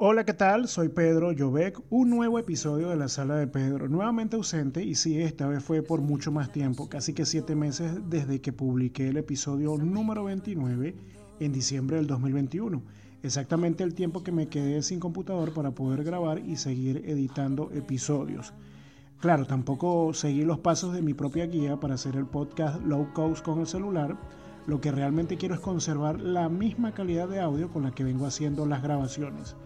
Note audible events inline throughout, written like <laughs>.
Hola, ¿qué tal? Soy Pedro Llobec, un nuevo episodio de la sala de Pedro, nuevamente ausente y sí, esta vez fue por mucho más tiempo, casi que siete meses desde que publiqué el episodio número 29 en diciembre del 2021, exactamente el tiempo que me quedé sin computador para poder grabar y seguir editando episodios. Claro, tampoco seguí los pasos de mi propia guía para hacer el podcast low cost con el celular, lo que realmente quiero es conservar la misma calidad de audio con la que vengo haciendo las grabaciones.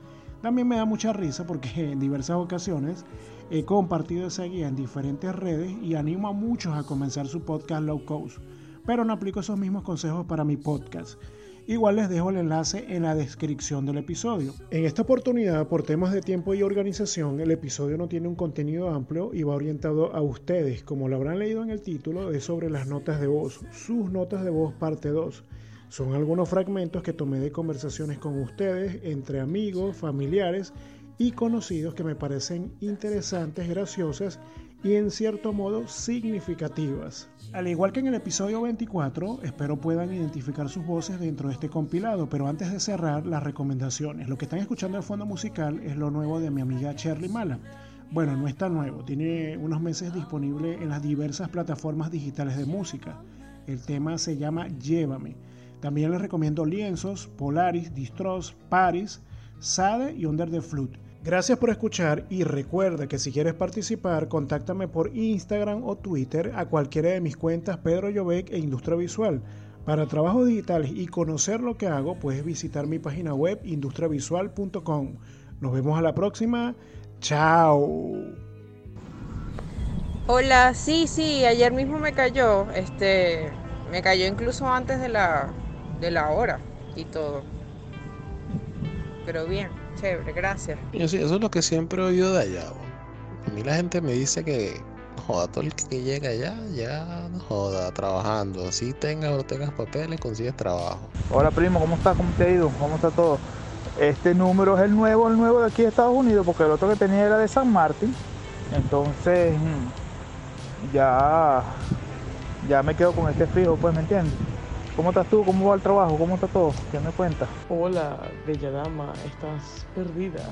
También me da mucha risa porque <laughs> en diversas ocasiones he compartido esa guía en diferentes redes y animo a muchos a comenzar su podcast low cost, pero no aplico esos mismos consejos para mi podcast. Igual les dejo el enlace en la descripción del episodio. En esta oportunidad, por temas de tiempo y organización, el episodio no tiene un contenido amplio y va orientado a ustedes. Como lo habrán leído en el título, es sobre las notas de voz, sus notas de voz parte 2 son algunos fragmentos que tomé de conversaciones con ustedes, entre amigos, familiares y conocidos que me parecen interesantes, graciosas y en cierto modo significativas. Al igual que en el episodio 24, espero puedan identificar sus voces dentro de este compilado, pero antes de cerrar las recomendaciones, lo que están escuchando de fondo musical es lo nuevo de mi amiga Shirley Mala. Bueno, no está nuevo, tiene unos meses disponible en las diversas plataformas digitales de música. El tema se llama Llévame también les recomiendo lienzos, Polaris, Distros, Paris, Sade y Under the Flute. Gracias por escuchar y recuerda que si quieres participar, contáctame por Instagram o Twitter a cualquiera de mis cuentas Pedro Llobec e Industria Visual. Para trabajos digitales y conocer lo que hago, puedes visitar mi página web industriavisual.com. Nos vemos a la próxima. Chao. Hola, sí, sí, ayer mismo me cayó. Este, me cayó incluso antes de la de la hora y todo. Pero bien, chévere, gracias. eso es lo que siempre he oído de allá. A mí la gente me dice que joda, todo el que llega allá, ya joda, trabajando. Así tengas o no tengas papeles, consigues trabajo. Hola primo, ¿cómo estás? ¿Cómo te ha ido? ¿Cómo está todo? Este número es el nuevo, el nuevo de aquí de Estados Unidos, porque el otro que tenía era de San Martín. Entonces, mm, ya, ya me quedo con este fijo, pues, ¿me entiendes? ¿Cómo estás tú? ¿Cómo va el trabajo? ¿Cómo está todo? ¿Qué me cuentas? Hola, bella dama, estás perdida.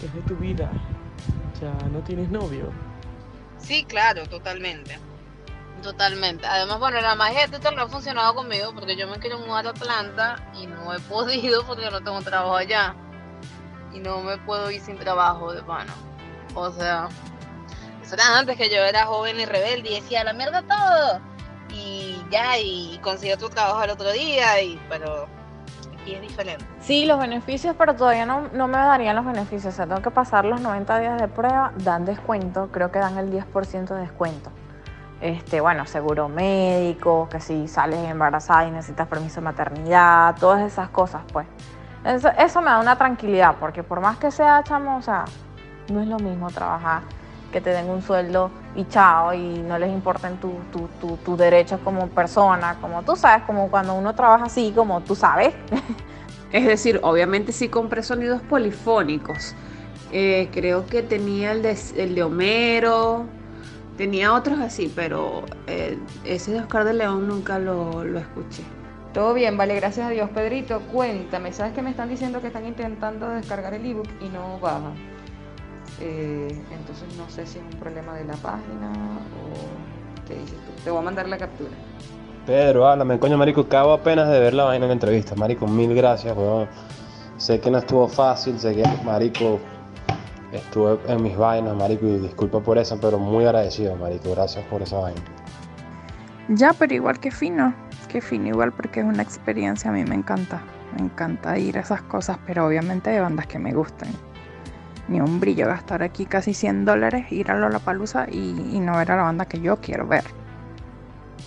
¿Qué es de tu vida? ¿Ya no tienes novio? Sí, claro, totalmente. Totalmente. Además, bueno, la magia de esto no ha funcionado conmigo porque yo me quiero mudar a Atlanta y no he <laughs> podido porque no tengo trabajo allá. Y no me puedo ir sin trabajo de mano. O sea, eso era antes que yo era joven y rebelde y decía, la mierda todo y ya, y consiguió tu trabajo al otro día, y pero aquí es diferente. Sí, los beneficios, pero todavía no, no me darían los beneficios, o sea, tengo que pasar los 90 días de prueba, dan descuento, creo que dan el 10% de descuento. Este, bueno, seguro médico, que si sales embarazada y necesitas permiso de maternidad, todas esas cosas, pues. Eso, eso me da una tranquilidad, porque por más que sea, chamo, o sea, no es lo mismo trabajar que te den un sueldo y chao, y no les importen tus tu, tu, derechos como persona, como tú sabes, como cuando uno trabaja así, como tú sabes. <laughs> Es decir, obviamente sí compré sonidos polifónicos. Eh, creo que tenía el de, el de Homero, tenía otros así, pero eh, ese de Oscar de León nunca lo, lo escuché. Todo bien, vale, gracias a Dios. Pedrito, cuéntame, ¿sabes que me están diciendo que están intentando descargar el ebook y no baja? Eh, entonces no sé si es un problema de la página o qué dices tú. Te voy a mandar la captura. Pedro, háblame, coño, marico, acabo apenas de ver la vaina en la entrevista. Marico, mil gracias, weón. Sé que no estuvo fácil, sé que, marico, estuve en mis vainas, marico, y disculpa por eso, pero muy agradecido, marico. Gracias por esa vaina. Ya, pero igual que fino, que fino igual porque es una experiencia, a mí me encanta. Me encanta ir a esas cosas, pero obviamente de bandas que me gusten ni un brillo gastar aquí casi 100 dólares, ir a Lollapalooza y, y no ver a la banda que yo quiero ver.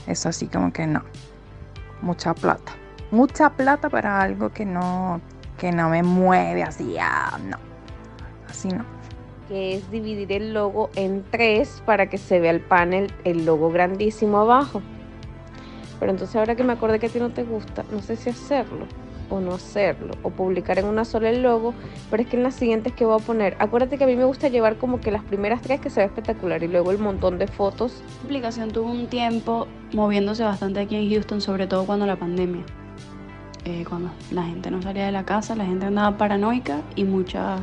Es así como que no. Mucha plata. Mucha plata para algo que no, que no me mueve así, ah, no. Así no. Que es dividir el logo en tres para que se vea el panel, el logo grandísimo abajo. Pero entonces ahora que me acordé que a ti no te gusta, no sé si hacerlo o no hacerlo, o publicar en una sola el logo, pero es que en las siguientes que voy a poner, acuérdate que a mí me gusta llevar como que las primeras tres que se ve espectacular y luego el montón de fotos. La aplicación tuvo un tiempo moviéndose bastante aquí en Houston, sobre todo cuando la pandemia. eh, cuando la gente no salía de la casa, la gente andaba paranoica y muchas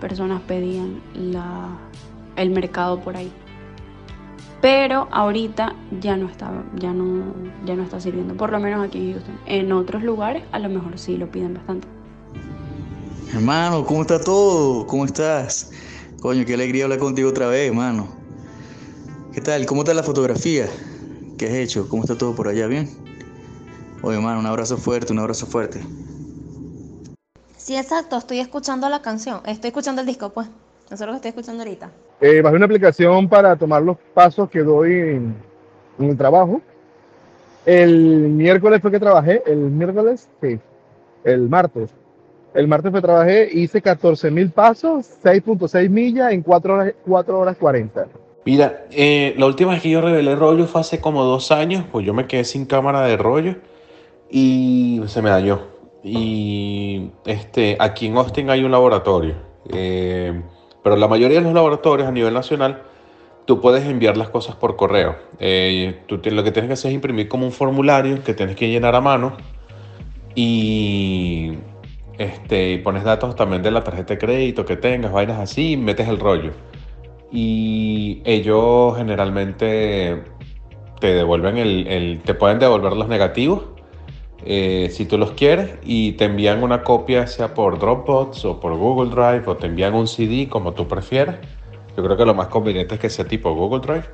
personas pedían la, el mercado por ahí. Pero ahorita ya no está, ya no, ya no está sirviendo, por lo menos aquí en Houston. En otros lugares a lo mejor sí lo piden bastante. Hermano, ¿cómo está todo? ¿Cómo estás? Coño, qué alegría hablar contigo otra vez, hermano. ¿Qué tal? ¿Cómo está la fotografía? ¿Qué has hecho? ¿Cómo está todo por allá? ¿Bien? Oye, hermano, un abrazo fuerte, un abrazo fuerte. Sí, exacto, estoy escuchando la canción, estoy escuchando el disco, pues. Eso es lo que estoy escuchando ahorita. Eh, bajé una aplicación para tomar los pasos que doy en, en el trabajo. El miércoles fue que trabajé, el miércoles, sí, el martes. El martes fue que trabajé, hice 14 mil pasos, 6.6 millas en 4 horas, 4 horas 40. Mira, eh, la última vez que yo revelé rollo fue hace como dos años, pues yo me quedé sin cámara de rollo y se me dañó. Y este, aquí en Austin hay un laboratorio, eh, pero la mayoría de los laboratorios a nivel nacional, tú puedes enviar las cosas por correo. Eh, tú lo que tienes que hacer es imprimir como un formulario que tienes que llenar a mano y este, pones datos también de la tarjeta de crédito que tengas, vainas así, y metes el rollo. Y ellos generalmente te devuelven el, el- te pueden devolver los negativos eh, si tú los quieres y te envían una copia sea por Dropbox o por Google Drive o te envían un CD como tú prefieras. Yo creo que lo más conveniente es que sea tipo Google Drive.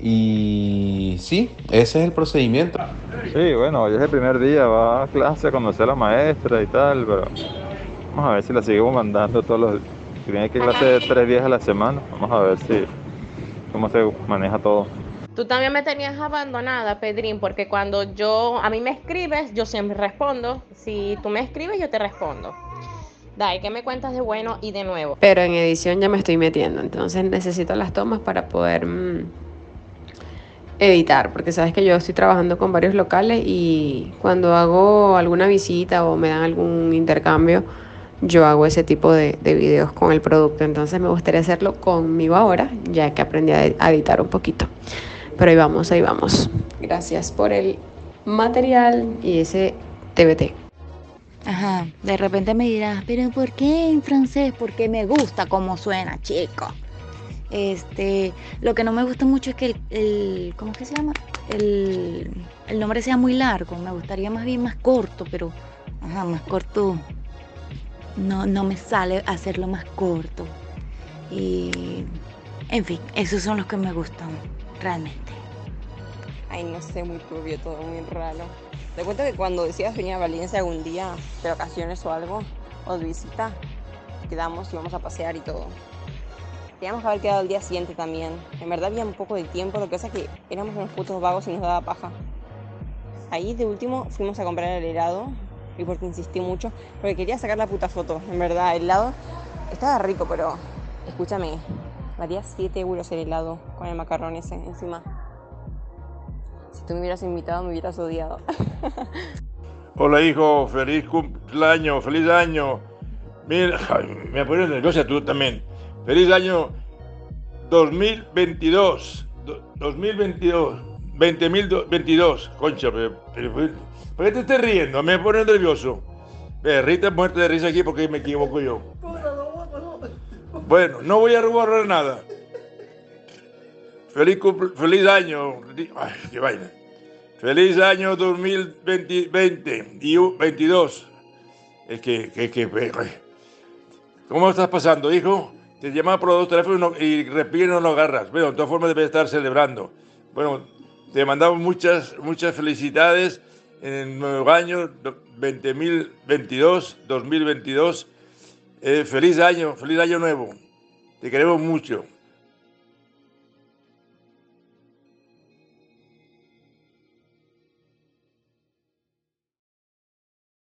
Y sí, ese es el procedimiento. Sí, bueno, hoy es el primer día, va a clase a conocer a la maestra y tal, pero vamos a ver si la seguimos mandando todos los... Si tiene que clase tres días a la semana, vamos a ver si cómo se maneja todo. Tú también me tenías abandonada, Pedrín, porque cuando yo a mí me escribes, yo siempre respondo. Si tú me escribes, yo te respondo. Dai, ¿qué me cuentas de bueno y de nuevo? Pero en edición ya me estoy metiendo, entonces necesito las tomas para poder mm, editar, porque sabes que yo estoy trabajando con varios locales y cuando hago alguna visita o me dan algún intercambio, yo hago ese tipo de, de videos con el producto. Entonces me gustaría hacerlo conmigo ahora, ya que aprendí a a editar un poquito. Pero ahí vamos, ahí vamos. Gracias por el material y ese TBT. Ajá, de repente me dirás, pero ¿por qué en francés? Porque me gusta cómo suena, chico. Este, lo que no me gusta mucho es que el, el- ¿cómo es que se llama? El, el nombre sea muy largo. Me gustaría más bien más corto, pero, ajá, más corto. No, no me sale hacerlo más corto. Y, en fin, esos son los que me gustan, realmente. Ay, no sé, muy turbio todo, muy raro. Te cuento que cuando decías venir a Valencia algún día, de vacaciones o algo, o de visita, quedamos y íbamos a pasear y todo. Teníamos que haber quedado el día siguiente también. En verdad había un poco de tiempo, lo que pasa es que éramos unos putos vagos y nos daba paja. Ahí de último fuimos a comprar el helado, y porque insistí mucho, porque quería sacar la puta foto. En verdad, el helado estaba rico, pero escúchame, valía 7 euros el helado con el macarrón ese encima. Si tú me hubieras invitado, me hubieras odiado. <laughs> Hola hijo, feliz cumpleaños, feliz año. Mira, me pones nerviosa tú también. Feliz año 2022. do- 2022. 2022. Concha, ¿por qué te estás riendo? Me pones nervioso. Rita muerte de risa aquí porque me equivoco yo. Bueno, no voy a borrar nada. Feliz, feliz año. Ay, qué vaina. Feliz año 2020 y u- 22. Es que, que, que. ¿Cómo estás pasando, hijo? Te llaman por dos teléfonos y no- y repite y no lo agarras. Bueno, de todas formas debes estar celebrando. Bueno, te mandamos muchas, muchas felicidades en el nuevo año do- 2022, 2022. Eh, feliz año, feliz año nuevo. Te queremos mucho.